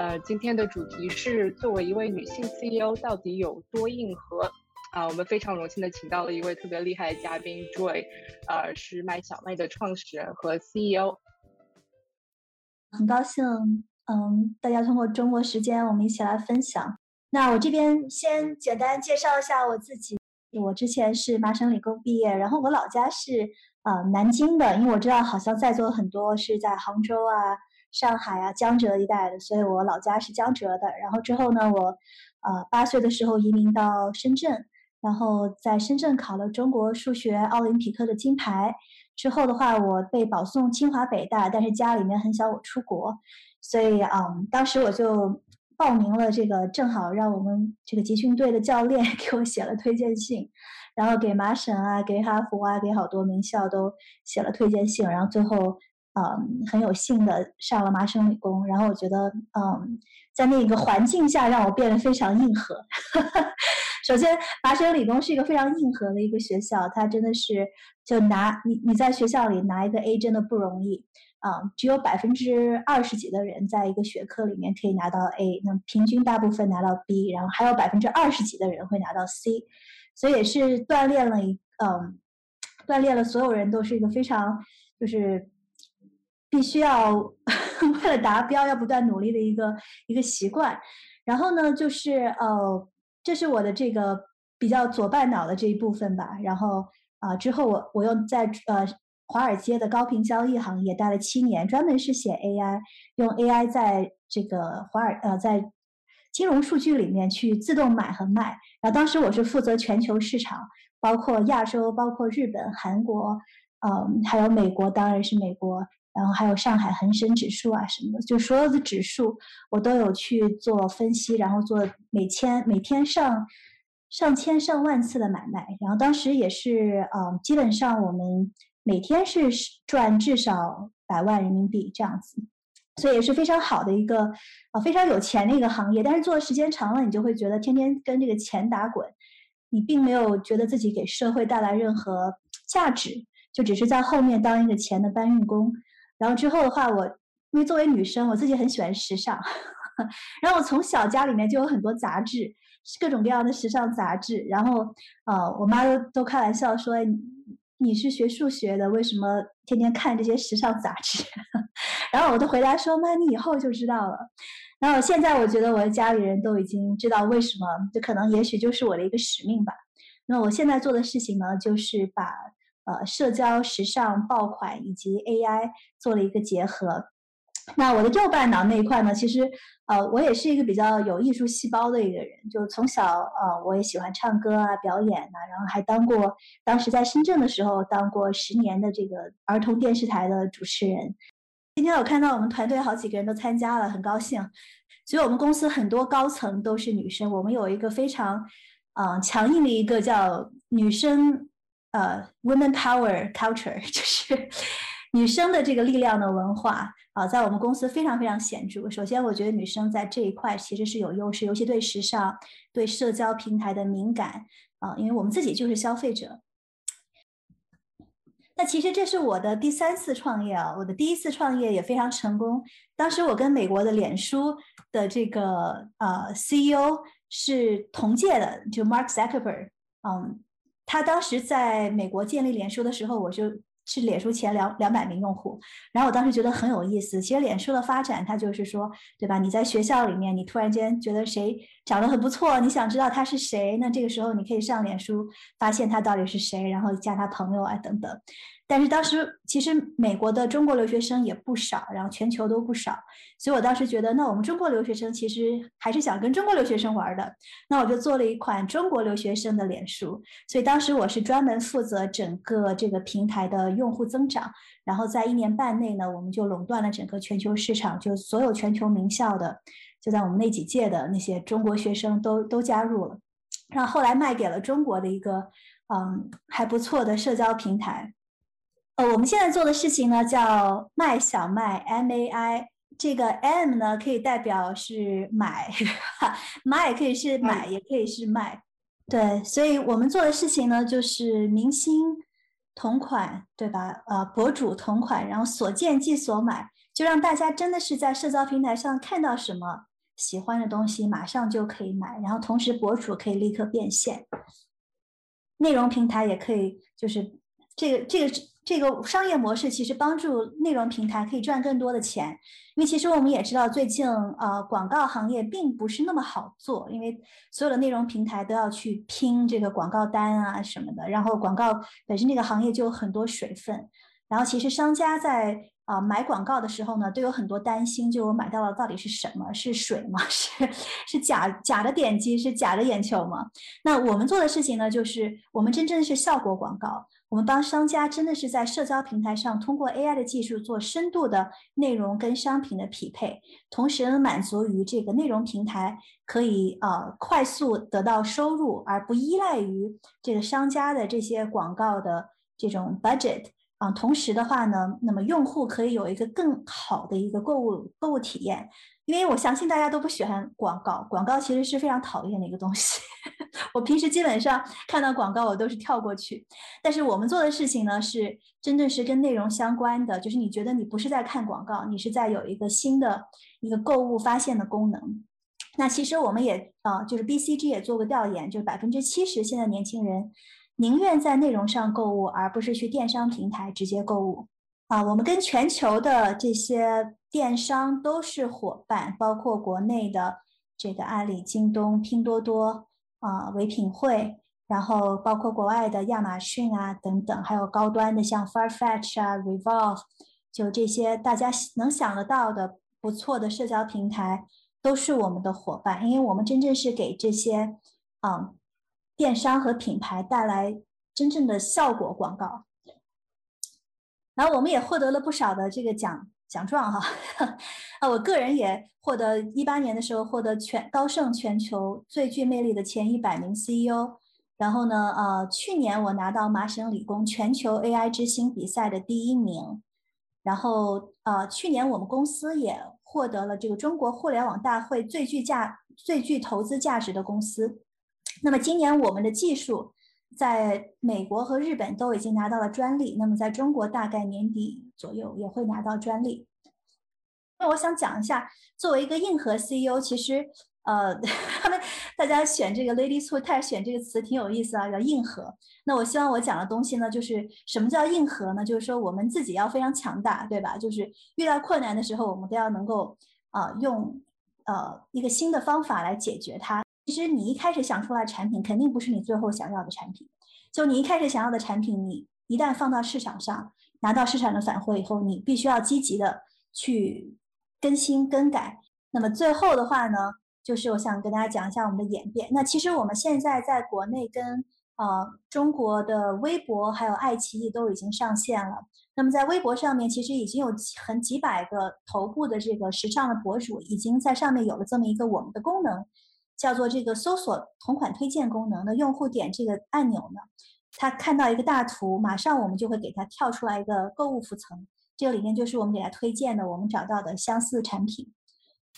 呃，今天的主题是作为一位女性 CEO 到底有多硬核啊？我们非常荣幸的请到了一位特别厉害的嘉宾 Joy，呃，是麦小麦的创始人和 CEO。很高兴，嗯，大家通过中国时间我们一起来分享。那我这边先简单介绍一下我自己，我之前是麻省理工毕业，然后我老家是呃南京的，因为我知道好像在座很多是在杭州啊。上海啊，江浙一带的，所以我老家是江浙的。然后之后呢，我，呃，八岁的时候移民到深圳，然后在深圳考了中国数学奥林匹克的金牌。之后的话，我被保送清华北大，但是家里面很想我出国，所以嗯，当时我就报名了这个，正好让我们这个集训队的教练 给我写了推荐信，然后给麻省啊，给哈佛啊，给好多名校都写了推荐信，然后最后。嗯，很有幸的上了麻省理工，然后我觉得，嗯，在那个环境下让我变得非常硬核。首先，麻省理工是一个非常硬核的一个学校，它真的是就拿你你在学校里拿一个 A 真的不容易啊，只有百分之二十几的人在一个学科里面可以拿到 A，那平均大部分拿到 B，然后还有百分之二十几的人会拿到 C，所以也是锻炼了一嗯，锻炼了所有人都是一个非常就是。必须要 为了达标要不断努力的一个一个习惯，然后呢，就是呃，这是我的这个比较左半脑的这一部分吧。然后啊，之后我我又在呃华尔街的高频交易行业待了七年，专门是写 AI，用 AI 在这个华尔呃在金融数据里面去自动买和卖。然后当时我是负责全球市场，包括亚洲，包括日本、韩国，嗯，还有美国，当然是美国。然后还有上海恒生指数啊什么的，就所有的指数我都有去做分析，然后做每天每天上上千上万次的买卖。然后当时也是，嗯，基本上我们每天是赚至少百万人民币这样子，所以也是非常好的一个，啊，非常有钱的一个行业。但是做的时间长了，你就会觉得天天跟这个钱打滚，你并没有觉得自己给社会带来任何价值，就只是在后面当一个钱的搬运工。然后之后的话，我因为作为女生，我自己很喜欢时尚，然后我从小家里面就有很多杂志，各种各样的时尚杂志。然后，呃，我妈都都开玩笑说：“你是学数学的，为什么天天看这些时尚杂志？” 然后我都回答说：“妈，你以后就知道了。”然后现在我觉得我的家里人都已经知道为什么，这可能也许就是我的一个使命吧。那我现在做的事情呢，就是把。呃，社交、时尚、爆款以及 AI 做了一个结合。那我的右半脑那一块呢，其实呃，我也是一个比较有艺术细胞的一个人，就从小呃，我也喜欢唱歌啊、表演啊，然后还当过当时在深圳的时候当过十年的这个儿童电视台的主持人。今天我看到我们团队好几个人都参加了，很高兴。所以我们公司很多高层都是女生，我们有一个非常嗯强硬的一个叫女生。呃，women power culture 就是女生的这个力量的文化啊，在我们公司非常非常显著。首先，我觉得女生在这一块其实是有优势，尤其对时尚、对社交平台的敏感啊，因为我们自己就是消费者。那其实这是我的第三次创业啊，我的第一次创业也非常成功。当时我跟美国的脸书的这个呃 CEO 是同届的，就 Mark Zuckerberg，嗯。他当时在美国建立脸书的时候，我就是脸书前两两百名用户。然后我当时觉得很有意思。其实脸书的发展，它就是说，对吧？你在学校里面，你突然间觉得谁长得很不错，你想知道他是谁，那这个时候你可以上脸书发现他到底是谁，然后加他朋友啊等等。但是当时其实美国的中国留学生也不少，然后全球都不少，所以我当时觉得，那我们中国留学生其实还是想跟中国留学生玩的，那我就做了一款中国留学生的脸书。所以当时我是专门负责整个这个平台的用户增长，然后在一年半内呢，我们就垄断了整个全球市场，就所有全球名校的，就在我们那几届的那些中国学生都都加入了。然后后来卖给了中国的一个嗯还不错的社交平台。呃，我们现在做的事情呢叫卖小麦 M A I，这个 M 呢可以代表是买，买也可以是买，也可以是卖。对，所以我们做的事情呢就是明星同款，对吧？呃，博主同款，然后所见即所买，就让大家真的是在社交平台上看到什么。喜欢的东西马上就可以买，然后同时博主可以立刻变现，内容平台也可以，就是这个这个这个商业模式其实帮助内容平台可以赚更多的钱，因为其实我们也知道最近呃广告行业并不是那么好做，因为所有的内容平台都要去拼这个广告单啊什么的，然后广告本身这个行业就有很多水分，然后其实商家在。啊，买广告的时候呢，都有很多担心，就我买到了到底是什么？是水吗？是是假假的点击？是假的眼球吗？那我们做的事情呢，就是我们真正是效果广告，我们帮商家真的是在社交平台上通过 AI 的技术做深度的内容跟商品的匹配，同时呢满足于这个内容平台可以呃快速得到收入，而不依赖于这个商家的这些广告的这种 budget。啊，同时的话呢，那么用户可以有一个更好的一个购物购物体验，因为我相信大家都不喜欢广告，广告其实是非常讨厌的一个东西。我平时基本上看到广告我都是跳过去，但是我们做的事情呢是真正是跟内容相关的，就是你觉得你不是在看广告，你是在有一个新的一个购物发现的功能。那其实我们也啊，就是 BCG 也做过调研，就是百分之七十现在年轻人。宁愿在内容上购物，而不是去电商平台直接购物啊！我们跟全球的这些电商都是伙伴，包括国内的这个阿里、京东、拼多多啊、唯品会，然后包括国外的亚马逊啊等等，还有高端的像 Farfetch 啊、Revolve，就这些大家能想得到的不错的社交平台都是我们的伙伴，因为我们真正是给这些啊。电商和品牌带来真正的效果广告，然后我们也获得了不少的这个奖奖状哈，啊，我个人也获得一八年的时候获得全高盛全球最具魅力的前一百名 CEO，然后呢，呃，去年我拿到麻省理工全球 AI 之星比赛的第一名，然后呃，去年我们公司也获得了这个中国互联网大会最具价最具投资价值的公司。那么今年我们的技术在美国和日本都已经拿到了专利，那么在中国大概年底左右也会拿到专利。那我想讲一下，作为一个硬核 CEO，其实呃，大家选这个 “ladies who tech” 选这个词挺有意思啊，叫硬核。那我希望我讲的东西呢，就是什么叫硬核呢？就是说我们自己要非常强大，对吧？就是遇到困难的时候，我们都要能够啊用呃一个新的方法来解决它。其实你一开始想出来产品，肯定不是你最后想要的产品。就你一开始想要的产品，你一旦放到市场上，拿到市场的反馈以后，你必须要积极的去更新更改。那么最后的话呢，就是我想跟大家讲一下我们的演变。那其实我们现在在国内跟呃中国的微博还有爱奇艺都已经上线了。那么在微博上面，其实已经有很几百个头部的这个时尚的博主已经在上面有了这么一个我们的功能。叫做这个搜索同款推荐功能的用户点这个按钮呢，他看到一个大图，马上我们就会给他跳出来一个购物浮层，这个里面就是我们给他推荐的我们找到的相似产品，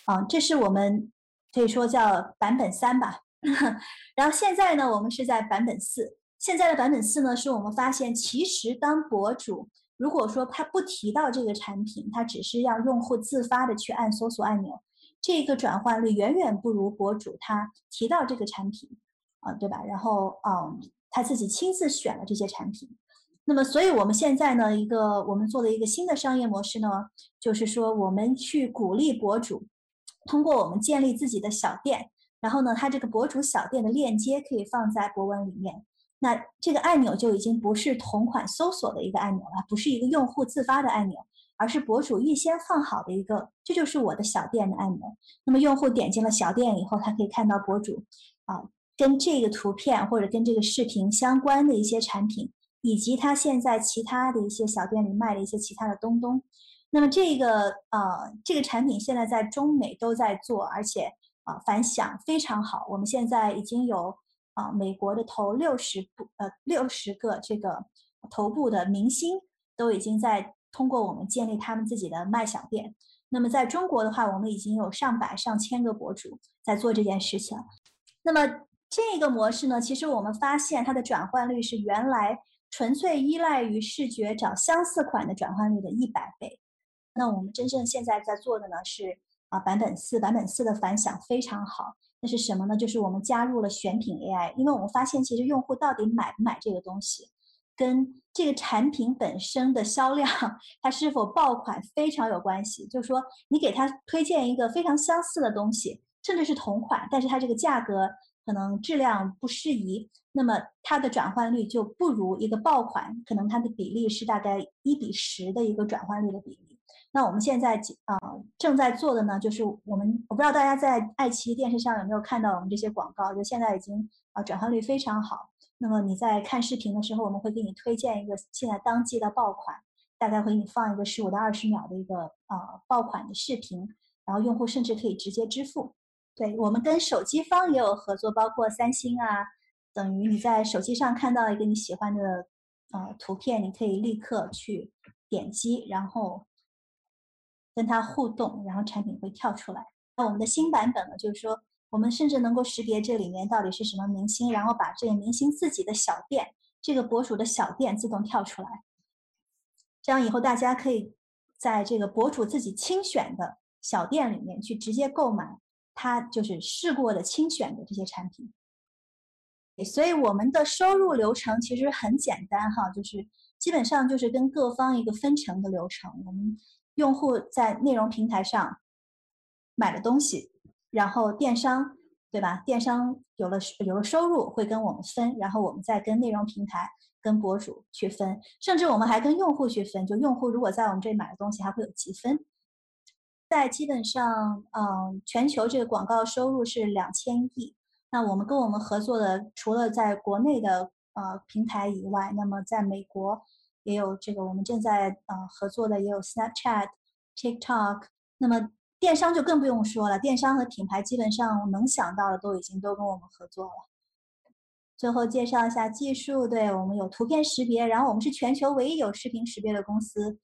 啊，这是我们可以说叫版本三吧。然后现在呢，我们是在版本四，现在的版本四呢，是我们发现其实当博主如果说他不提到这个产品，他只是让用户自发的去按搜索按钮。这个转换率远远不如博主他提到这个产品，啊，对吧？然后，嗯，他自己亲自选了这些产品。那么，所以我们现在呢，一个我们做的一个新的商业模式呢，就是说，我们去鼓励博主通过我们建立自己的小店，然后呢，他这个博主小店的链接可以放在博文里面。那这个按钮就已经不是同款搜索的一个按钮了，不是一个用户自发的按钮。而是博主预先放好的一个，这就是我的小店的按钮。那么用户点进了小店以后，他可以看到博主啊跟这个图片或者跟这个视频相关的一些产品，以及他现在其他的一些小店里卖的一些其他的东东。那么这个呃这个产品现在在中美都在做，而且啊反响非常好。我们现在已经有啊，美国的头六十部呃六十个这个头部的明星都已经在通过我们建立他们自己的卖小店。那么在中国的话，我们已经有上百上千个博主在做这件事情。那么这个模式呢，其实我们发现它的转换率是原来纯粹依赖于视觉找相似款的转换率的一百倍。那我们真正现在在做的呢是啊版本四，版本四的反响非常好。那是什么呢？就是我们加入了选品 AI，因为我们发现其实用户到底买不买这个东西，跟这个产品本身的销量，它是否爆款非常有关系。就是说，你给他推荐一个非常相似的东西，甚至是同款，但是它这个价格可能质量不适宜，那么它的转换率就不如一个爆款，可能它的比例是大概一比十的一个转换率的比例。那我们现在啊正在做的呢，就是我们我不知道大家在爱奇艺电视上有没有看到我们这些广告，就现在已经啊转换率非常好。那么你在看视频的时候，我们会给你推荐一个现在当季的爆款，大概会给你放一个十五到二十秒的一个呃爆款的视频，然后用户甚至可以直接支付。对我们跟手机方也有合作，包括三星啊，等于你在手机上看到一个你喜欢的呃图片，你可以立刻去点击，然后。跟它互动，然后产品会跳出来。那我们的新版本呢？就是说，我们甚至能够识别这里面到底是什么明星，然后把这个明星自己的小店、这个博主的小店自动跳出来。这样以后大家可以在这个博主自己亲选的小店里面去直接购买他就是试过的亲选的这些产品。所以我们的收入流程其实很简单哈，就是基本上就是跟各方一个分成的流程。我们用户在内容平台上买了东西，然后电商对吧？电商有了有了收入会跟我们分，然后我们再跟内容平台、跟博主去分，甚至我们还跟用户去分。就用户如果在我们这里买的东西，还会有积分。在基本上，嗯，全球这个广告收入是两千亿。那我们跟我们合作的，除了在国内的呃平台以外，那么在美国。也有这个，我们正在呃合作的也有 Snapchat、TikTok。那么电商就更不用说了，电商和品牌基本上能想到的都已经都跟我们合作了。最后介绍一下技术，对我们有图片识别，然后我们是全球唯一有视频识别的公司。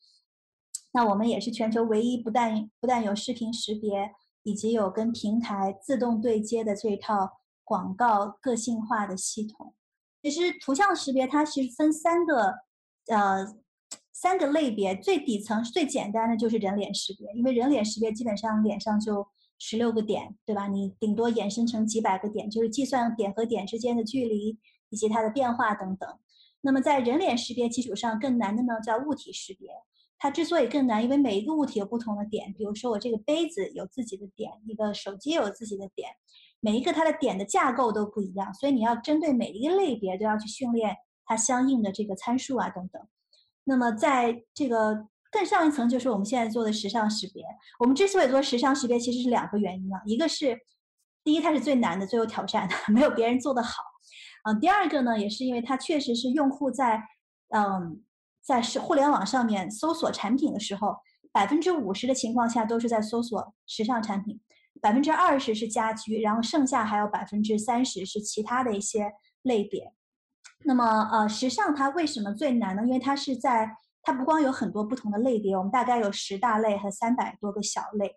那我们也是全球唯一不但不但有视频识别，以及有跟平台自动对接的这一套广告个性化的系统。其实图像识别它其实分三个。呃，三个类别，最底层最简单的就是人脸识别，因为人脸识别基本上脸上就十六个点，对吧？你顶多衍生成几百个点，就是计算点和点之间的距离以及它的变化等等。那么在人脸识别基础上更难的呢，叫物体识别。它之所以更难，因为每一个物体有不同的点，比如说我这个杯子有自己的点，一个手机有自己的点，每一个它的点的架构都不一样，所以你要针对每一个类别都要去训练。它相应的这个参数啊等等，那么在这个更上一层，就是我们现在做的时尚识别。我们之所以做时尚识别，其实是两个原因啊，一个是第一，它是最难的、最有挑战的，没有别人做的好。嗯，第二个呢，也是因为它确实是用户在嗯在是互联网上面搜索产品的时候，百分之五十的情况下都是在搜索时尚产品，百分之二十是家居，然后剩下还有百分之三十是其他的一些类别。那么，呃，时尚它为什么最难呢？因为它是在，它不光有很多不同的类别，我们大概有十大类和三百多个小类，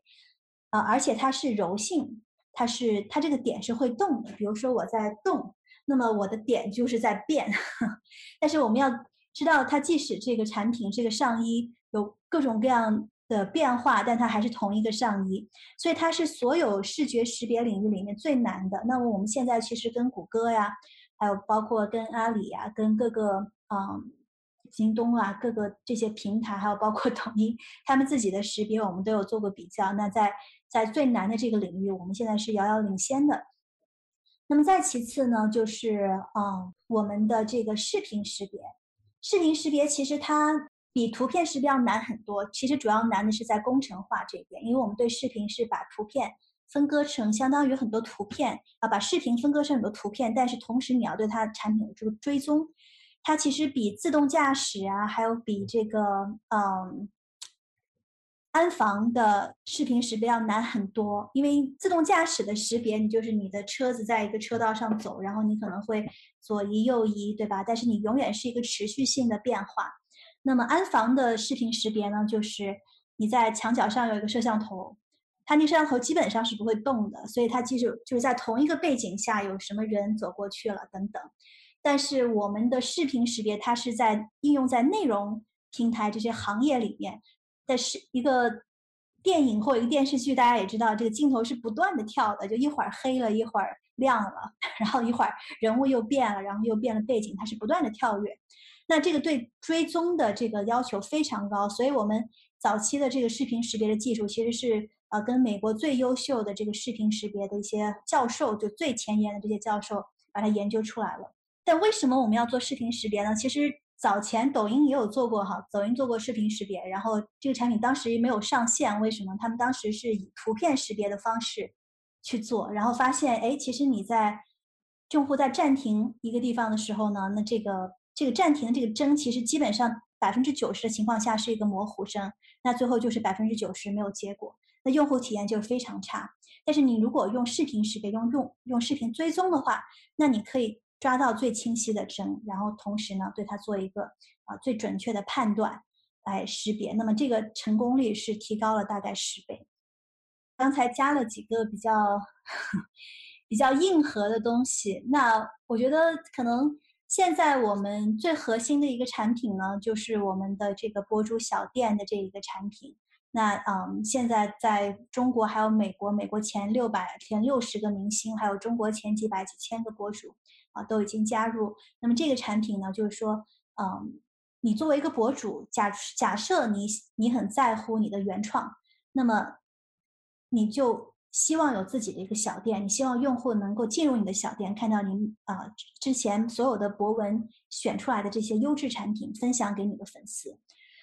啊，而且它是柔性，它是它这个点是会动的。比如说我在动，那么我的点就是在变。但是我们要知道，它即使这个产品这个上衣有各种各样的变化，但它还是同一个上衣，所以它是所有视觉识别领域里面最难的。那么我们现在其实跟谷歌呀。还有包括跟阿里啊，跟各个嗯，京东啊，各个这些平台，还有包括抖音，他们自己的识别，我们都有做过比较。那在在最难的这个领域，我们现在是遥遥领先的。那么再其次呢，就是嗯，我们的这个视频识别，视频识别其实它比图片识别要难很多。其实主要难的是在工程化这边，因为我们对视频是把图片。分割成相当于很多图片啊，把视频分割成很多图片，但是同时你要对它产品这个追踪，它其实比自动驾驶啊，还有比这个嗯，安防的视频识别要难很多，因为自动驾驶的识别，你就是你的车子在一个车道上走，然后你可能会左移右移，对吧？但是你永远是一个持续性的变化。那么安防的视频识别呢，就是你在墙角上有一个摄像头，它那摄像头基本上是不会动的，所以它记住就是在同一个背景下有什么人走过去了等等。但是我们的视频识别，它是在应用在内容平台这些行业里面。的是一个电影或一个电视剧，大家也知道，这个镜头是不断的跳的，就一会儿黑了，一会儿亮了，然后一会儿人物又变了，然后又变了背景，它是不断的跳跃。那这个对追踪的这个要求非常高，所以我们早期的这个视频识别的技术，其实是呃跟美国最优秀的这个视频识别的一些教授，就最前沿的这些教授把它研究出来了。但为什么我们要做视频识别呢？其实。早前抖音也有做过哈，抖音做过视频识别，然后这个产品当时没有上线，为什么？他们当时是以图片识别的方式去做，然后发现，哎，其实你在用户在暂停一个地方的时候呢，那这个这个暂停的这个帧，其实基本上百分之九十的情况下是一个模糊帧，那最后就是百分之九十没有结果，那用户体验就非常差。但是你如果用视频识别，用用用视频追踪的话，那你可以。抓到最清晰的帧，然后同时呢，对它做一个啊最准确的判断来识别，那么这个成功率是提高了大概十倍。刚才加了几个比较 比较硬核的东西，那我觉得可能现在我们最核心的一个产品呢，就是我们的这个博主小店的这一个产品。那嗯，现在在中国还有美国，美国前六百前六十个明星，还有中国前几百几千个博主。啊，都已经加入。那么这个产品呢，就是说，嗯，你作为一个博主，假假设你你很在乎你的原创，那么你就希望有自己的一个小店，你希望用户能够进入你的小店，看到你啊之前所有的博文选出来的这些优质产品，分享给你的粉丝。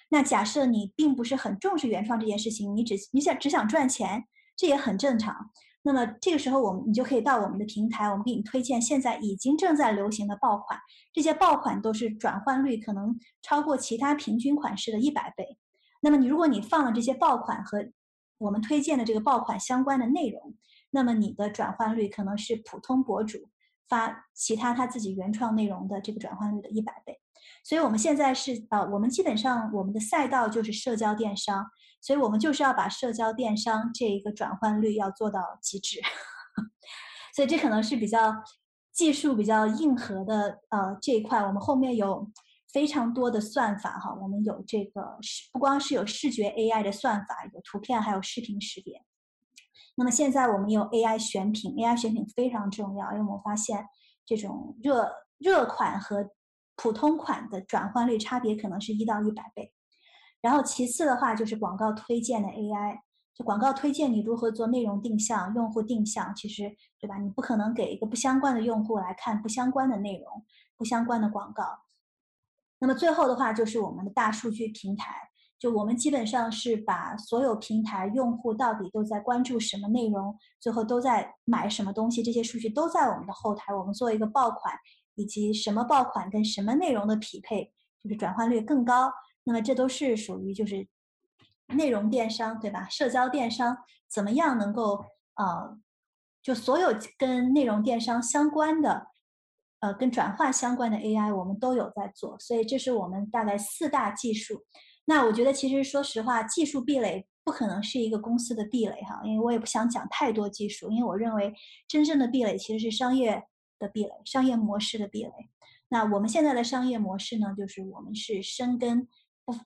那假设你并不是很重视原创这件事情，你只你想只想赚钱，这也很正常。那么这个时候，我们你就可以到我们的平台，我们给你推荐现在已经正在流行的爆款，这些爆款都是转换率可能超过其他平均款式的一百倍。那么你如果你放了这些爆款和我们推荐的这个爆款相关的内容，那么你的转换率可能是普通博主发其他他自己原创内容的这个转换率的一百倍。所以我们现在是呃，我们基本上我们的赛道就是社交电商。所以我们就是要把社交电商这一个转换率要做到极致，所以这可能是比较技术比较硬核的呃这一块，我们后面有非常多的算法哈，我们有这个视不光是有视觉 AI 的算法，有图片还有视频识别。那么现在我们有 AI 选品，AI 选品非常重要，因为我们发现这种热热款和普通款的转换率差别可能是一到一百倍。然后其次的话就是广告推荐的 AI，就广告推荐你如何做内容定向、用户定向，其实对吧？你不可能给一个不相关的用户来看不相关的内容、不相关的广告。那么最后的话就是我们的大数据平台，就我们基本上是把所有平台用户到底都在关注什么内容，最后都在买什么东西，这些数据都在我们的后台，我们做一个爆款，以及什么爆款跟什么内容的匹配，就是转换率更高。那么这都是属于就是内容电商，对吧？社交电商怎么样能够呃，就所有跟内容电商相关的，呃，跟转化相关的 AI，我们都有在做。所以这是我们大概四大技术。那我觉得其实说实话，技术壁垒不可能是一个公司的壁垒哈，因为我也不想讲太多技术，因为我认为真正的壁垒其实是商业的壁垒，商业模式的壁垒。那我们现在的商业模式呢，就是我们是深耕。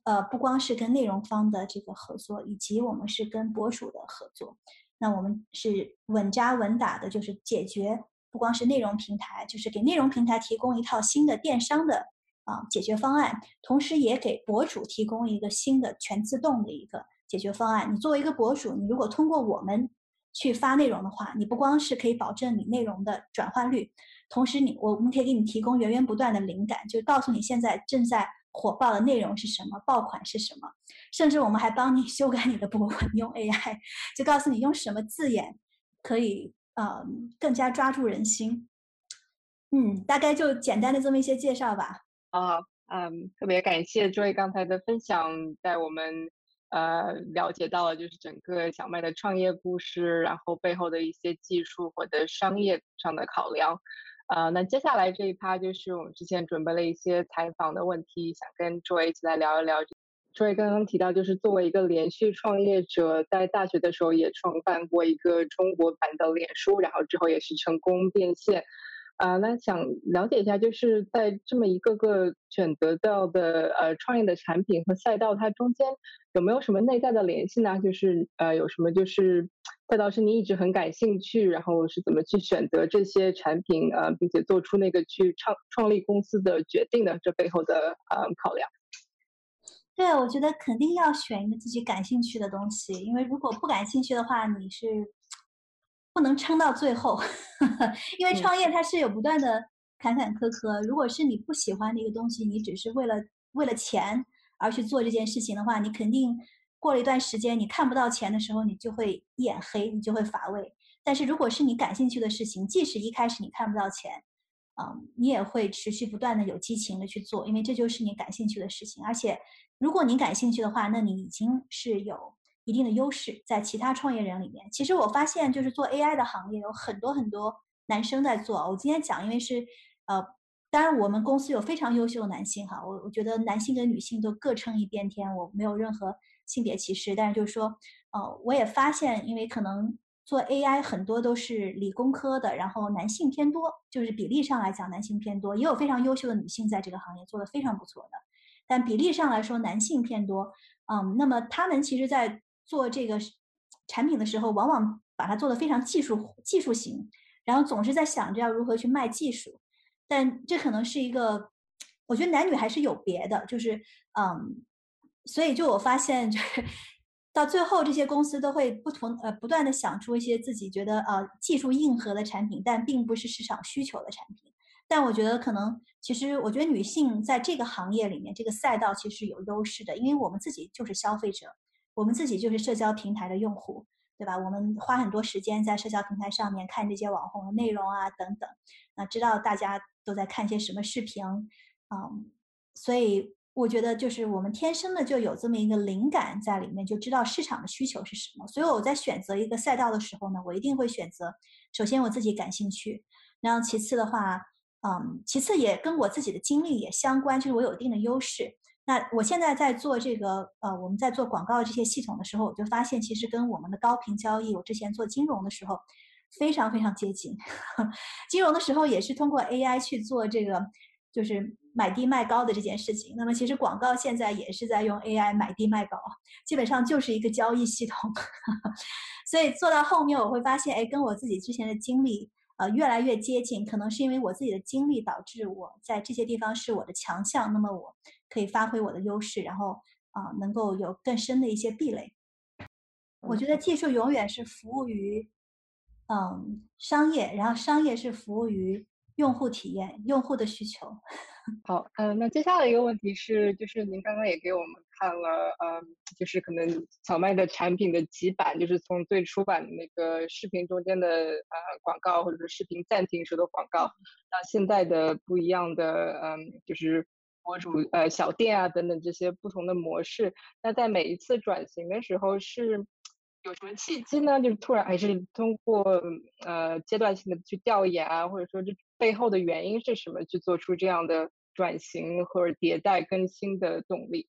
呃，不光是跟内容方的这个合作，以及我们是跟博主的合作，那我们是稳扎稳打的，就是解决不光是内容平台，就是给内容平台提供一套新的电商的啊解决方案，同时也给博主提供一个新的全自动的一个解决方案。你作为一个博主，你如果通过我们去发内容的话，你不光是可以保证你内容的转换率，同时你我们可以给你提供源源不断的灵感，就告诉你现在正在。火爆的内容是什么？爆款是什么？甚至我们还帮你 修改你的博文，用 AI 就告诉你用什么字眼可以呃更加抓住人心。嗯，大概就简单的这么一些介绍吧。啊，嗯，特别感谢 Joy 刚才的分享，在我们呃了解到了就是整个小麦的创业故事，然后背后的一些技术或者商业上的考量。呃，那接下来这一趴就是我们之前准备了一些采访的问题，想跟 Joy 一起来聊一聊。Joy 刚刚提到，就是作为一个连续创业者，在大学的时候也创办过一个中国版的脸书，然后之后也是成功变现。啊，那想了解一下，就是在这么一个个选择到的呃创业的产品和赛道，它中间有没有什么内在的联系呢？就是呃有什么就是赛道是你一直很感兴趣，然后是怎么去选择这些产品呃，并且做出那个去创创立公司的决定的，这背后的呃考量？对，我觉得肯定要选一个自己感兴趣的东西，因为如果不感兴趣的话，你是。不能撑到最后，因为创业它是有不断的坎坎坷坷。如果是你不喜欢的一个东西，你只是为了为了钱而去做这件事情的话，你肯定过了一段时间，你看不到钱的时候，你就会眼黑，你就会乏味。但是如果是你感兴趣的事情，即使一开始你看不到钱，嗯，你也会持续不断的有激情的去做，因为这就是你感兴趣的事情。而且，如果你感兴趣的话，那你已经是有。一定的优势在其他创业人里面。其实我发现，就是做 AI 的行业有很多很多男生在做。我今天讲，因为是呃，当然我们公司有非常优秀的男性哈。我我觉得男性跟女性都各撑一边天，我没有任何性别歧视。但是就是说，呃，我也发现，因为可能做 AI 很多都是理工科的，然后男性偏多，就是比例上来讲男性偏多，也有非常优秀的女性在这个行业做的非常不错的，但比例上来说男性偏多。嗯，那么他们其实，在做这个产品的时候，往往把它做的非常技术技术型，然后总是在想着要如何去卖技术，但这可能是一个，我觉得男女还是有别的，就是嗯，所以就我发现，就是 到最后这些公司都会不同呃不断的想出一些自己觉得呃技术硬核的产品，但并不是市场需求的产品。但我觉得可能其实我觉得女性在这个行业里面这个赛道其实有优势的，因为我们自己就是消费者。我们自己就是社交平台的用户，对吧？我们花很多时间在社交平台上面看这些网红的内容啊，等等。那知道大家都在看些什么视频，嗯，所以我觉得就是我们天生的就有这么一个灵感在里面，就知道市场的需求是什么。所以我在选择一个赛道的时候呢，我一定会选择，首先我自己感兴趣，然后其次的话，嗯，其次也跟我自己的经历也相关，就是我有一定的优势。那我现在在做这个，呃，我们在做广告这些系统的时候，我就发现其实跟我们的高频交易，我之前做金融的时候，非常非常接近。金融的时候也是通过 AI 去做这个，就是买低卖高的这件事情。那么其实广告现在也是在用 AI 买低卖高，基本上就是一个交易系统。所以做到后面我会发现，哎，跟我自己之前的经历。呃，越来越接近，可能是因为我自己的经历导致我在这些地方是我的强项，那么我可以发挥我的优势，然后啊，能够有更深的一些壁垒。我觉得技术永远是服务于嗯商业，然后商业是服务于用户体验、用户的需求。好，嗯，那接下来一个问题是，就是您刚刚也给我们看了，嗯，就是可能小麦的产品的几版，就是从最初版的那个视频中间的呃广告，或者是视频暂停时的广告，到现在的不一样的，嗯，就是博主呃小店啊等等这些不同的模式。那在每一次转型的时候，是有什么契机呢？就是突然还是通过呃阶段性的去调研啊，或者说这。背后的原因是什么？去做出这样的转型或者迭代更新的动力？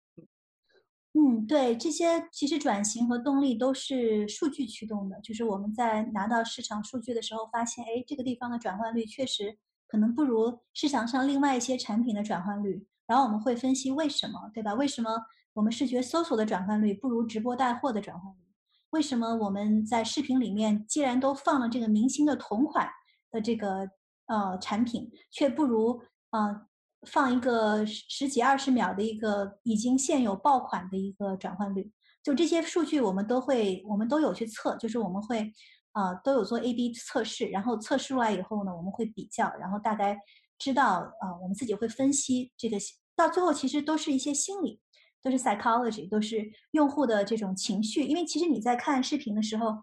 嗯，对，这些其实转型和动力都是数据驱动的。就是我们在拿到市场数据的时候，发现，哎，这个地方的转换率确实可能不如市场上另外一些产品的转换率。然后我们会分析为什么，对吧？为什么我们视觉搜索的转换率不如直播带货的转换率？为什么我们在视频里面既然都放了这个明星的同款的这个？呃，产品却不如呃放一个十十几二十秒的一个已经现有爆款的一个转换率，就这些数据我们都会，我们都有去测，就是我们会呃都有做 A/B 测试，然后测试出来以后呢，我们会比较，然后大概知道呃我们自己会分析这个，到最后其实都是一些心理，都是 psychology，都是用户的这种情绪，因为其实你在看视频的时候。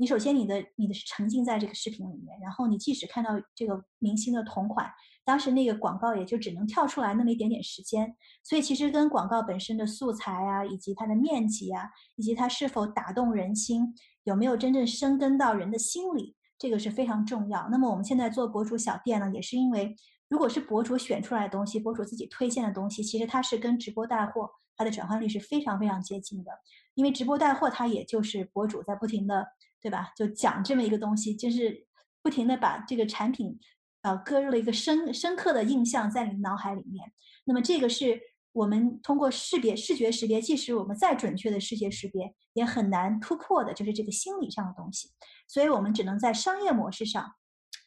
你首先，你的你的是沉浸在这个视频里面，然后你即使看到这个明星的同款，当时那个广告也就只能跳出来那么一点点时间，所以其实跟广告本身的素材啊，以及它的面积啊，以及它是否打动人心，有没有真正生根到人的心里，这个是非常重要。那么我们现在做博主小店呢，也是因为如果是博主选出来的东西，博主自己推荐的东西，其实它是跟直播带货它的转换率是非常非常接近的，因为直播带货它也就是博主在不停的，对吧？就讲这么一个东西，就是不停的把这个产品。呃，割入了一个深深刻的印象在你脑海里面。那么，这个是我们通过识别、视觉识别，即使我们再准确的视觉识别，也很难突破的，就是这个心理上的东西。所以我们只能在商业模式上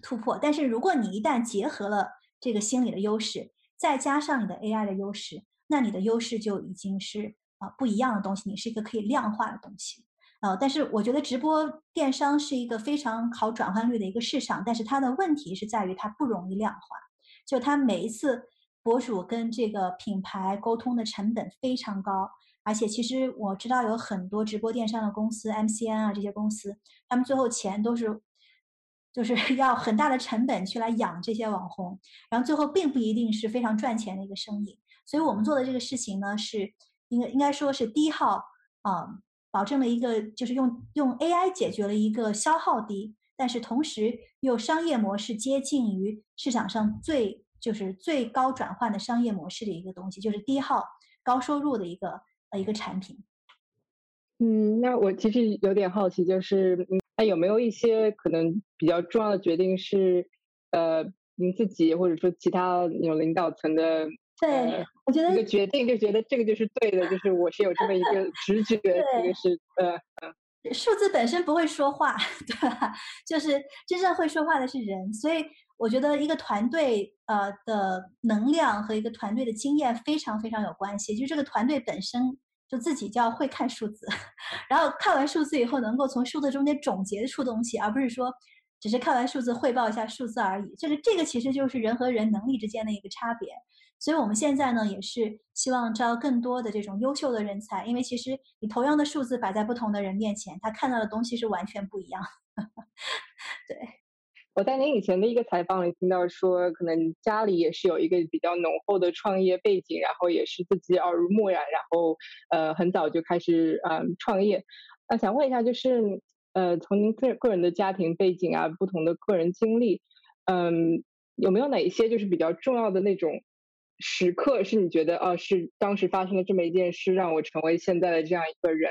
突破。但是，如果你一旦结合了这个心理的优势，再加上你的 AI 的优势，那你的优势就已经是啊不一样的东西。你是一个可以量化的东西。呃，但是我觉得直播电商是一个非常好转换率的一个市场，但是它的问题是在于它不容易量化，就它每一次博主跟这个品牌沟通的成本非常高，而且其实我知道有很多直播电商的公司，MCN 啊这些公司，他们最后钱都是就是 要很大的成本去来养这些网红，然后最后并不一定是非常赚钱的一个生意，所以我们做的这个事情呢，是应该应该说是低耗啊。保证了一个，就是用用 AI 解决了一个消耗低，但是同时又商业模式接近于市场上最就是最高转换的商业模式的一个东西，就是低耗高收入的一个呃一个产品。嗯，那我其实有点好奇，就是那有没有一些可能比较重要的决定是，呃，您自己或者说其他那种领导层的。对，我觉得一个决定就觉得这个就是对的，就是我是有这么一个直觉，这个是呃呃，数字本身不会说话，对吧？就是真正会说话的是人，所以我觉得一个团队呃的能量和一个团队的经验非常非常有关系，就这个团队本身就自己就要会看数字，然后看完数字以后能够从数字中间总结出东西，而不是说只是看完数字汇报一下数字而已，就是这个其实就是人和人能力之间的一个差别。所以我们现在呢，也是希望招更多的这种优秀的人才，因为其实你同样的数字摆在不同的人面前，他看到的东西是完全不一样。对，我在您以前的一个采访里听到说，可能家里也是有一个比较浓厚的创业背景，然后也是自己耳濡目染，然后呃很早就开始嗯创业。那想问一下，就是呃从您个个人的家庭背景啊，不同的个人经历，嗯有没有哪一些就是比较重要的那种？时刻是你觉得哦，是当时发生了这么一件事，让我成为现在的这样一个人，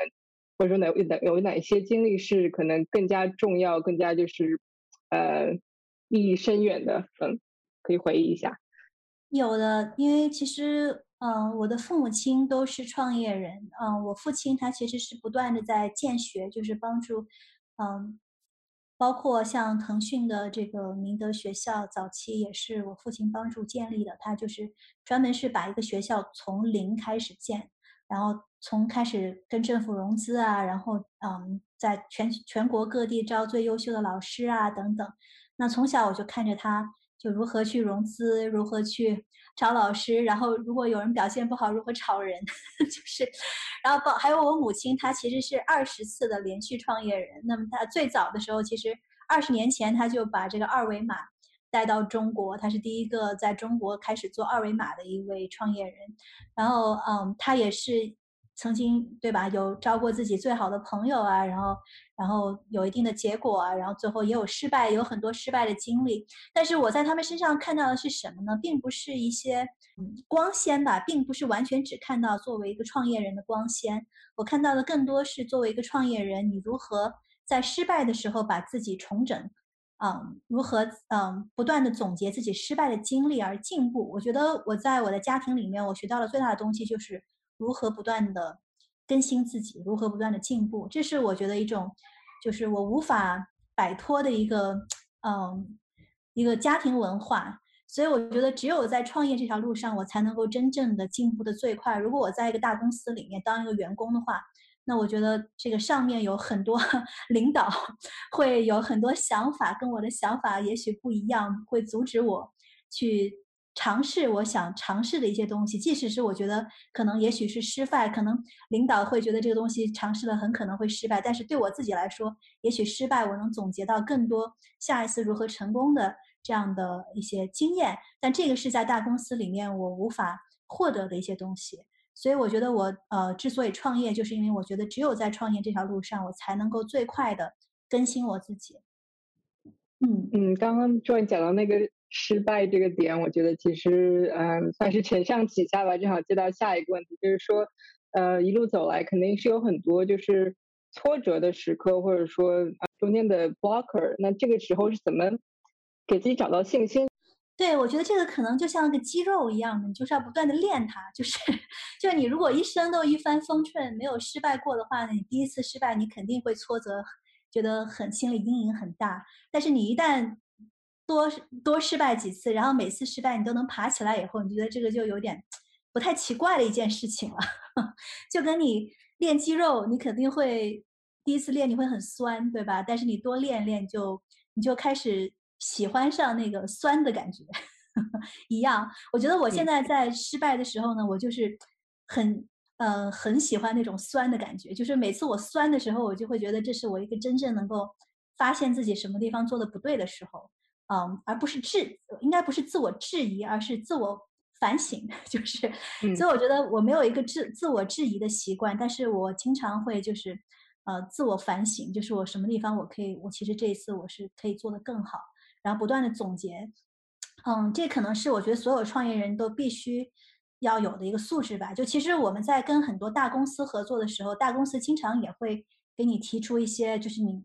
或者说哪哪有哪些经历是可能更加重要、更加就是呃意义深远的？嗯，可以回忆一下。有的，因为其实嗯，我的父母亲都是创业人，嗯，我父亲他其实是不断的在建学，就是帮助嗯。包括像腾讯的这个明德学校，早期也是我父亲帮助建立的。他就是专门是把一个学校从零开始建，然后从开始跟政府融资啊，然后嗯，在全全国各地招最优秀的老师啊等等。那从小我就看着他。就如何去融资，如何去找老师，然后如果有人表现不好，如何炒人，就是，然后包还有我母亲，她其实是二十次的连续创业人。那么她最早的时候，其实二十年前，她就把这个二维码带到中国，她是第一个在中国开始做二维码的一位创业人。然后，嗯，她也是。曾经对吧？有招过自己最好的朋友啊，然后，然后有一定的结果啊，然后最后也有失败，有很多失败的经历。但是我在他们身上看到的是什么呢？并不是一些嗯光鲜吧，并不是完全只看到作为一个创业人的光鲜。我看到的更多是作为一个创业人，你如何在失败的时候把自己重整，嗯，如何嗯不断的总结自己失败的经历而进步。我觉得我在我的家庭里面，我学到了最大的东西就是。如何不断的更新自己，如何不断的进步，这是我觉得一种，就是我无法摆脱的一个，嗯，一个家庭文化。所以我觉得，只有在创业这条路上，我才能够真正的进步的最快。如果我在一个大公司里面当一个员工的话，那我觉得这个上面有很多 领导会有很多想法，跟我的想法也许不一样，会阻止我去。尝试我想尝试的一些东西，即使是我觉得可能也许是失败，可能领导会觉得这个东西尝试了很可能会失败，但是对我自己来说，也许失败我能总结到更多下一次如何成功的这样的一些经验，但这个是在大公司里面我无法获得的一些东西。所以我觉得我呃之所以创业，就是因为我觉得只有在创业这条路上，我才能够最快的更新我自己。嗯嗯，刚刚 j o 讲到那个失败这个点，我觉得其实嗯算是承上启下吧，正好接到下一个问题，就是说呃一路走来肯定是有很多就是挫折的时刻，或者说中间的 blocker，那这个时候是怎么给自己找到信心？对，我觉得这个可能就像个肌肉一样的，你就是要不断的练它。就是，就你如果一生都一帆风顺，没有失败过的话，你第一次失败，你肯定会挫折，觉得很心理阴影很大。但是你一旦多多失败几次，然后每次失败你都能爬起来以后，你觉得这个就有点不太奇怪的一件事情了。就跟你练肌肉，你肯定会第一次练你会很酸，对吧？但是你多练练，就你就开始。喜欢上那个酸的感觉 一样，我觉得我现在在失败的时候呢，我就是很呃很喜欢那种酸的感觉，就是每次我酸的时候，我就会觉得这是我一个真正能够发现自己什么地方做的不对的时候，嗯，而不是质，应该不是自我质疑，而是自我反省，就是，所以我觉得我没有一个自自我质疑的习惯，但是我经常会就是呃自我反省，就是我什么地方我可以，我其实这一次我是可以做得更好。然后不断的总结，嗯，这可能是我觉得所有创业人都必须要有的一个素质吧。就其实我们在跟很多大公司合作的时候，大公司经常也会给你提出一些，就是你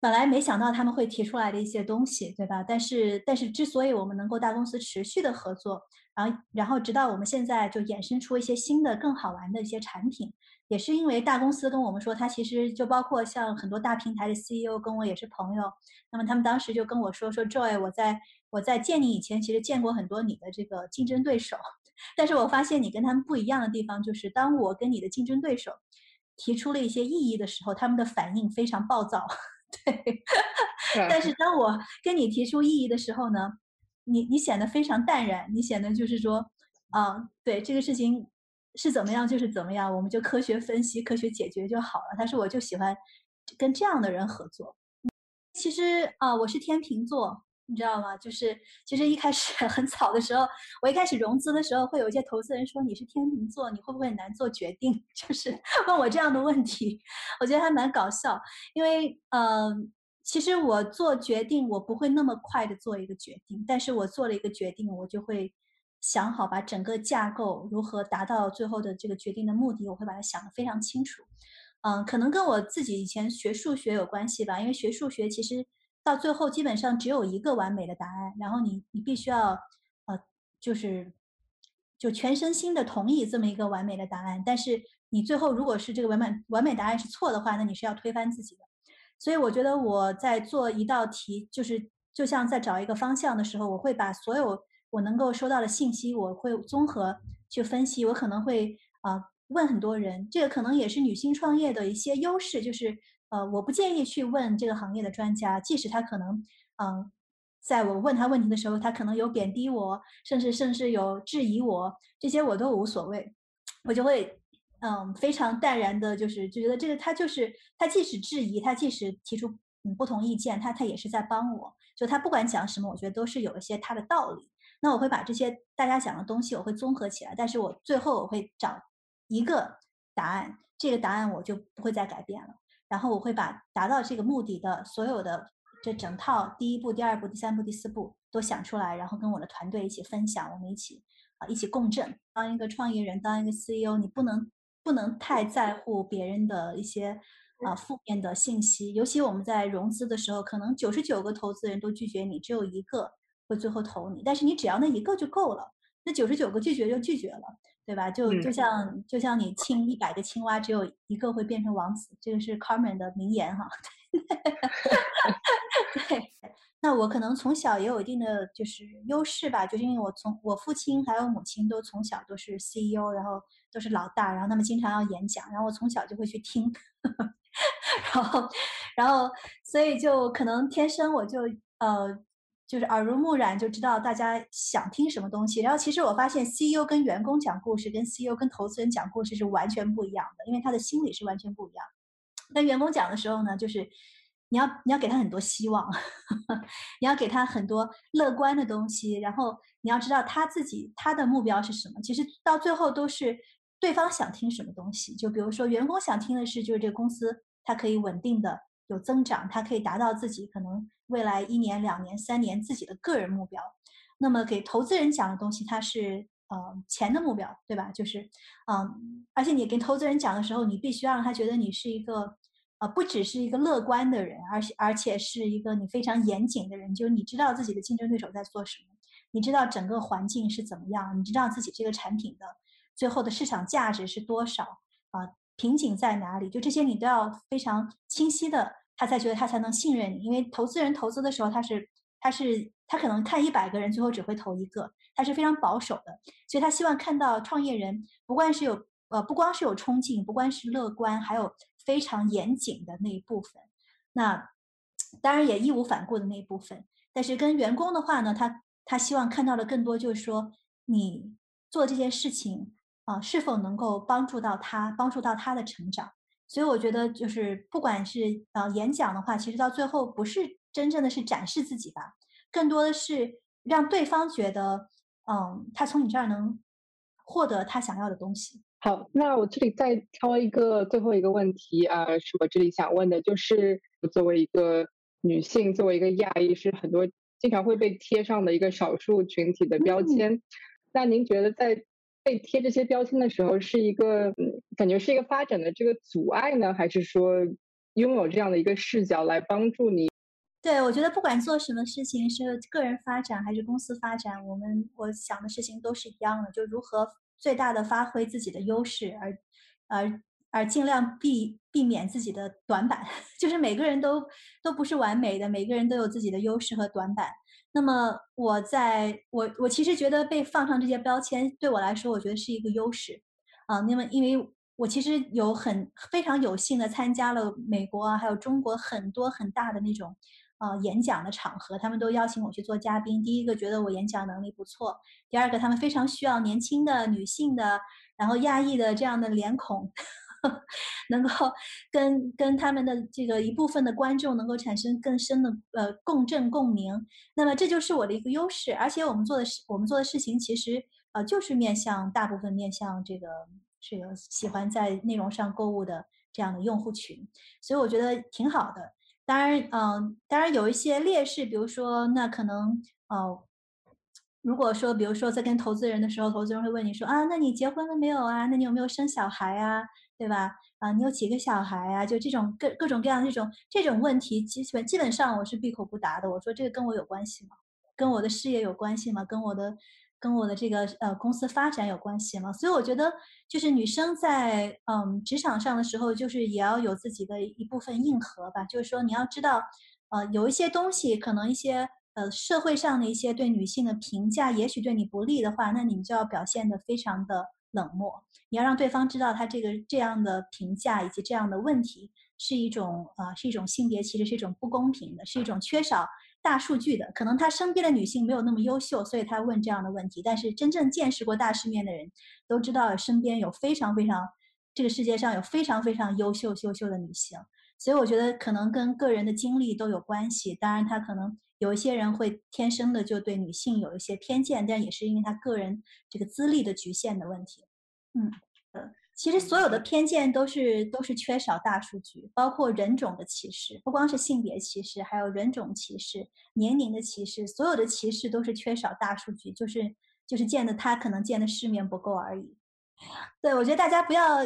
本来没想到他们会提出来的一些东西，对吧？但是，但是之所以我们能够大公司持续的合作，然后，然后直到我们现在就衍生出一些新的更好玩的一些产品。也是因为大公司跟我们说，他其实就包括像很多大平台的 CEO 跟我也是朋友，那么他们当时就跟我说说，Joy，我在我在见你以前，其实见过很多你的这个竞争对手，但是我发现你跟他们不一样的地方就是，当我跟你的竞争对手提出了一些异议的时候，他们的反应非常暴躁，对，但是当我跟你提出异议的时候呢，你你显得非常淡然，你显得就是说，啊，对这个事情。是怎么样就是怎么样，我们就科学分析、科学解决就好了。他说我就喜欢跟这样的人合作。其实啊，我是天秤座，你知道吗？就是其实一开始 很早的时候，我一开始融资的时候，会有一些投资人说你是天秤座，你会不会很难做决定？就是问我这样的问题，我觉得还蛮搞笑。因为嗯，其实我做决定，我不会那么快的做一个决定，但是我做了一个决定，我就会。想好把整个架构如何达到最后的这个决定的目的，我会把它想得非常清楚。嗯，可能跟我自己以前学数学有关系吧，因为学数学其实到最后基本上只有一个完美的答案，然后你你必须要呃就是就全身心的同意这么一个完美的答案。但是你最后如果是这个完美完美答案是错的话，那你是要推翻自己的。所以我觉得我在做一道题，就是就像在找一个方向的时候，我会把所有。我能够收到的信息，我会综合去分析。我可能会啊问很多人，这个可能也是女性创业的一些优势，就是呃我不建议去问这个行业的专家，即使他可能嗯在我问他问题的时候，他可能有贬低我，甚至甚至有质疑我，这些我都无所谓，我就会嗯非常淡然的，就是就觉得这个他就是他即使质疑，他即使提出嗯不同意见，他他也是在帮我，就他不管讲什么，我觉得都是有一些他的道理。那我会把这些大家讲的东西，我会综合起来，但是我最后我会找一个答案，这个答案我就不会再改变了。然后我会把达到这个目的的所有的这整套第一步、第二步、第三步、第四步都想出来，然后跟我的团队一起分享，我们一起啊一起共振。当一个创业人，当一个 CEO，你不能不能太在乎别人的一些啊负面的信息，尤其我们在融资的时候，可能九十九个投资人都拒绝你，只有一个。会最后投你，但是你只要那一个就够了，那九十九个拒绝就拒绝了，对吧？就就像就像你亲一百个青蛙，只有一个会变成王子，这个是 Carmen 的名言哈。对，那我可能从小也有一定的就是优势吧，就是因为我从我父亲还有母亲都从小都是 CEO，然后都是老大，然后他们经常要演讲，然后我从小就会去听，然后然后所以就可能天生我就呃。就是耳濡目染就知道大家想听什么东西，然后其实我发现 CEO 跟员工讲故事，跟 CEO 跟投资人讲故事是完全不一样的，因为他的心理是完全不一样。那员工讲的时候呢，就是你要你要给他很多希望，你要给他很多乐观的东西，然后你要知道他自己他的目标是什么。其实到最后都是对方想听什么东西。就比如说员工想听的是，就是这个公司它可以稳定的有增长，他可以达到自己可能未来一年、两年、三年自己的个人目标。那么给投资人讲的东西，它是呃钱的目标，对吧？就是嗯，而且你跟投资人讲的时候，你必须要让他觉得你是一个。呃，不只是一个乐观的人，而且而且是一个你非常严谨的人，就是你知道自己的竞争对手在做什么，你知道整个环境是怎么样，你知道自己这个产品的最后的市场价值是多少啊，瓶颈在哪里，就这些你都要非常清晰的，他才觉得他才能信任你。因为投资人投资的时候，他是他是他可能看一百个人，最后只会投一个，他是非常保守的，所以他希望看到创业人不光是有呃不光是有冲劲，不光是乐观，还有。非常严谨的那一部分，那当然也义无反顾的那一部分。但是跟员工的话呢，他他希望看到的更多就是说，你做这件事情啊，是否能够帮助到他，帮助到他的成长。所以我觉得，就是不管是呃演讲的话，其实到最后不是真正的是展示自己吧，更多的是让对方觉得，嗯，他从你这儿能获得他想要的东西。好，那我这里再挑一个最后一个问题啊，是我这里想问的，就是作为一个女性，作为一个亚裔，是很多经常会被贴上的一个少数群体的标签。那您觉得在被贴这些标签的时候，是一个感觉是一个发展的这个阻碍呢，还是说拥有这样的一个视角来帮助你？对，我觉得不管做什么事情，是个人发展还是公司发展，我们我想的事情都是一样的，就如何。最大的发挥自己的优势，而而而尽量避避免自己的短板。就是每个人都都不是完美的，每个人都有自己的优势和短板。那么我在我我其实觉得被放上这些标签对我来说，我觉得是一个优势啊。那么因为我其实有很非常有幸的参加了美国啊，还有中国很多很大的那种。呃，演讲的场合，他们都邀请我去做嘉宾。第一个觉得我演讲能力不错，第二个他们非常需要年轻的女性的，然后亚裔的这样的脸孔，能够跟跟他们的这个一部分的观众能够产生更深的呃共振共鸣。那么这就是我的一个优势，而且我们做的事，我们做的事情其实呃就是面向大部分面向这个是有喜欢在内容上购物的这样的用户群，所以我觉得挺好的。当然，嗯，当然有一些劣势，比如说，那可能，哦，如果说，比如说在跟投资人的时候，投资人会问你说，啊，那你结婚了没有啊？那你有没有生小孩啊？对吧？啊，你有几个小孩啊？就这种各各种各样的这种这种问题，基本基本上我是闭口不答的。我说这个跟我有关系吗？跟我的事业有关系吗？跟我的。跟我的这个呃公司发展有关系嘛，所以我觉得就是女生在嗯职场上的时候，就是也要有自己的一部分硬核吧。就是说你要知道，呃，有一些东西可能一些呃社会上的一些对女性的评价，也许对你不利的话，那你们就要表现的非常的冷漠。你要让对方知道他这个这样的评价以及这样的问题是一种呃是一种性别歧视，是一种不公平的，是一种缺少。大数据的，可能他身边的女性没有那么优秀，所以他问这样的问题。但是真正见识过大世面的人，都知道身边有非常非常，这个世界上有非常非常优秀优秀的女性。所以我觉得可能跟个人的经历都有关系。当然，他可能有一些人会天生的就对女性有一些偏见，但也是因为他个人这个资历的局限的问题。嗯。其实所有的偏见都是都是缺少大数据，包括人种的歧视，不光是性别歧视，还有人种歧视、年龄的歧视，所有的歧视都是缺少大数据，就是就是见的他可能见的世面不够而已。对我觉得大家不要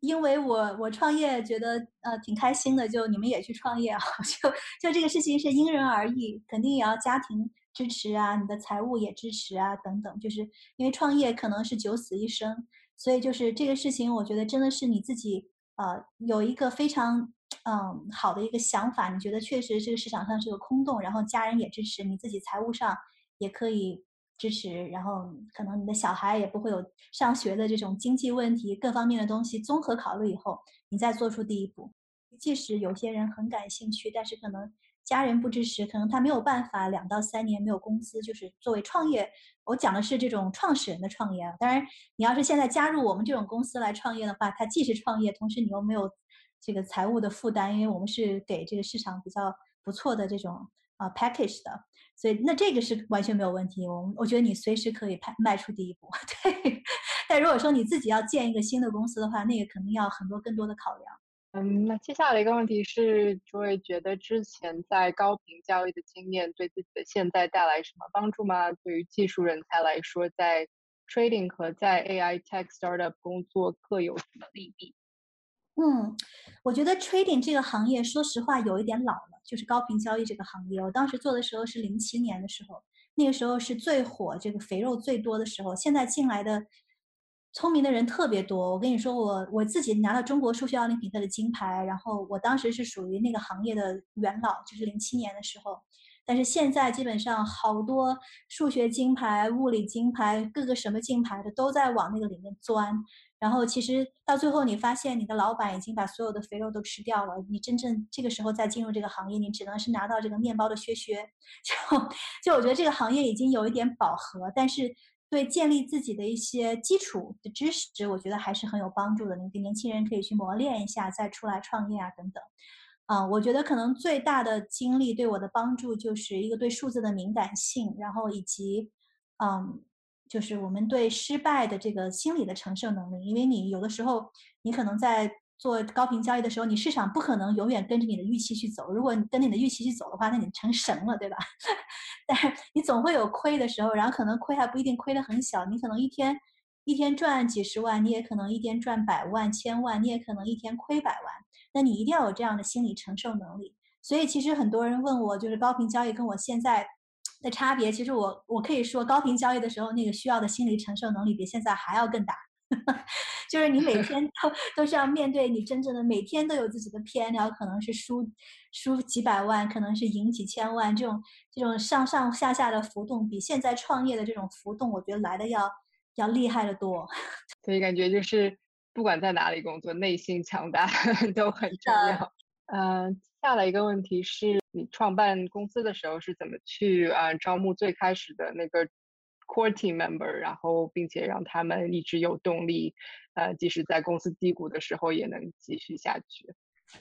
因为我我创业觉得呃挺开心的，就你们也去创业啊，就就这个事情是因人而异，肯定也要家庭支持啊，你的财务也支持啊等等，就是因为创业可能是九死一生。所以就是这个事情，我觉得真的是你自己呃有一个非常嗯好的一个想法，你觉得确实这个市场上是个空洞，然后家人也支持，你自己财务上也可以支持，然后可能你的小孩也不会有上学的这种经济问题，各方面的东西综合考虑以后，你再做出第一步。即使有些人很感兴趣，但是可能。家人不支持，可能他没有办法两到三年没有工资，就是作为创业，我讲的是这种创始人的创业啊。当然，你要是现在加入我们这种公司来创业的话，它既是创业，同时你又没有这个财务的负担，因为我们是给这个市场比较不错的这种啊 package 的，所以那这个是完全没有问题。我我觉得你随时可以迈迈出第一步，对。但如果说你自己要建一个新的公司的话，那个肯定要很多更多的考量。嗯，那接下来一个问题是，诸位觉得之前在高频交易的经验对自己的现在带来什么帮助吗？对于技术人才来说，在 trading 和在 AI tech startup 工作各有什么利弊？嗯，我觉得 trading 这个行业，说实话有一点老了，就是高频交易这个行业。我当时做的时候是零七年的时候，那个时候是最火、这个肥肉最多的时候。现在进来的。聪明的人特别多，我跟你说，我我自己拿到中国数学奥林匹克的金牌，然后我当时是属于那个行业的元老，就是零七年的时候。但是现在基本上好多数学金牌、物理金牌、各个什么金牌的都在往那个里面钻。然后其实到最后，你发现你的老板已经把所有的肥肉都吃掉了，你真正这个时候再进入这个行业，你只能是拿到这个面包的削削。就就我觉得这个行业已经有一点饱和，但是。对建立自己的一些基础的知识，我觉得还是很有帮助的。你给年轻人可以去磨练一下，再出来创业啊，等等。啊，我觉得可能最大的经历对我的帮助就是一个对数字的敏感性，然后以及，嗯，就是我们对失败的这个心理的承受能力。因为你有的时候，你可能在。做高频交易的时候，你市场不可能永远跟着你的预期去走。如果你跟着你的预期去走的话，那你成神了，对吧？但是你总会有亏的时候，然后可能亏还不一定亏得很小，你可能一天一天赚几十万，你也可能一天赚百万、千万，你也可能一天亏百万。那你一定要有这样的心理承受能力。所以其实很多人问我，就是高频交易跟我现在的差别，其实我我可以说，高频交易的时候那个需要的心理承受能力比现在还要更大。就是你每天都都是要面对你真正的每天都有自己的偏，然后可能是输输几百万，可能是赢几千万，这种这种上上下下的浮动，比现在创业的这种浮动，我觉得来的要要厉害的多。所以感觉就是不管在哪里工作，内心强大 都很重要。嗯，下来一个问题是你创办公司的时候是怎么去啊招募最开始的那个？Core team member，然后并且让他们一直有动力，呃，即使在公司低谷的时候也能继续下去。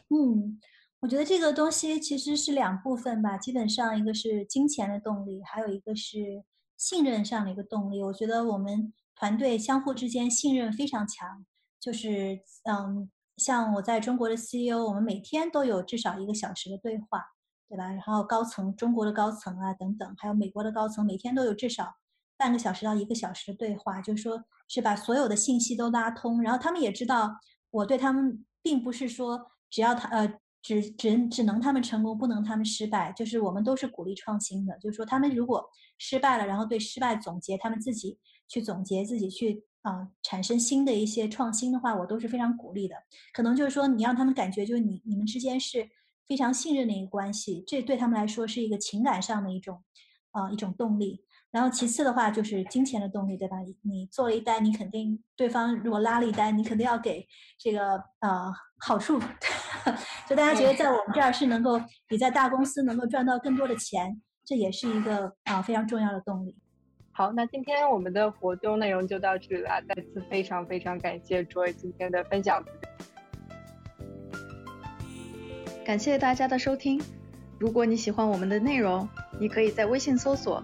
嗯，我觉得这个东西其实是两部分吧，基本上一个是金钱的动力，还有一个是信任上的一个动力。我觉得我们团队相互之间信任非常强，就是嗯，像我在中国的 CEO，我们每天都有至少一个小时的对话，对吧？然后高层，中国的高层啊等等，还有美国的高层，每天都有至少。半个小时到一个小时的对话，就是说，是把所有的信息都拉通，然后他们也知道我对他们并不是说只要他呃只只只能他们成功，不能他们失败，就是我们都是鼓励创新的，就是说他们如果失败了，然后对失败总结，他们自己去总结，自己去啊产生新的一些创新的话，我都是非常鼓励的。可能就是说你让他们感觉就是你你们之间是非常信任的一个关系，这对他们来说是一个情感上的一种啊一种动力。然后其次的话就是金钱的动力，对吧？你做了一单，你肯定对方如果拉了一单，你肯定要给这个呃好处，就大家觉得在我们这儿是能够比在大公司能够赚到更多的钱，这也是一个啊非常重要的动力。好，那今天我们的活动内容就到这里了，再次非常非常感谢 Joy 今天的分享，感谢大家的收听。如果你喜欢我们的内容，你可以在微信搜索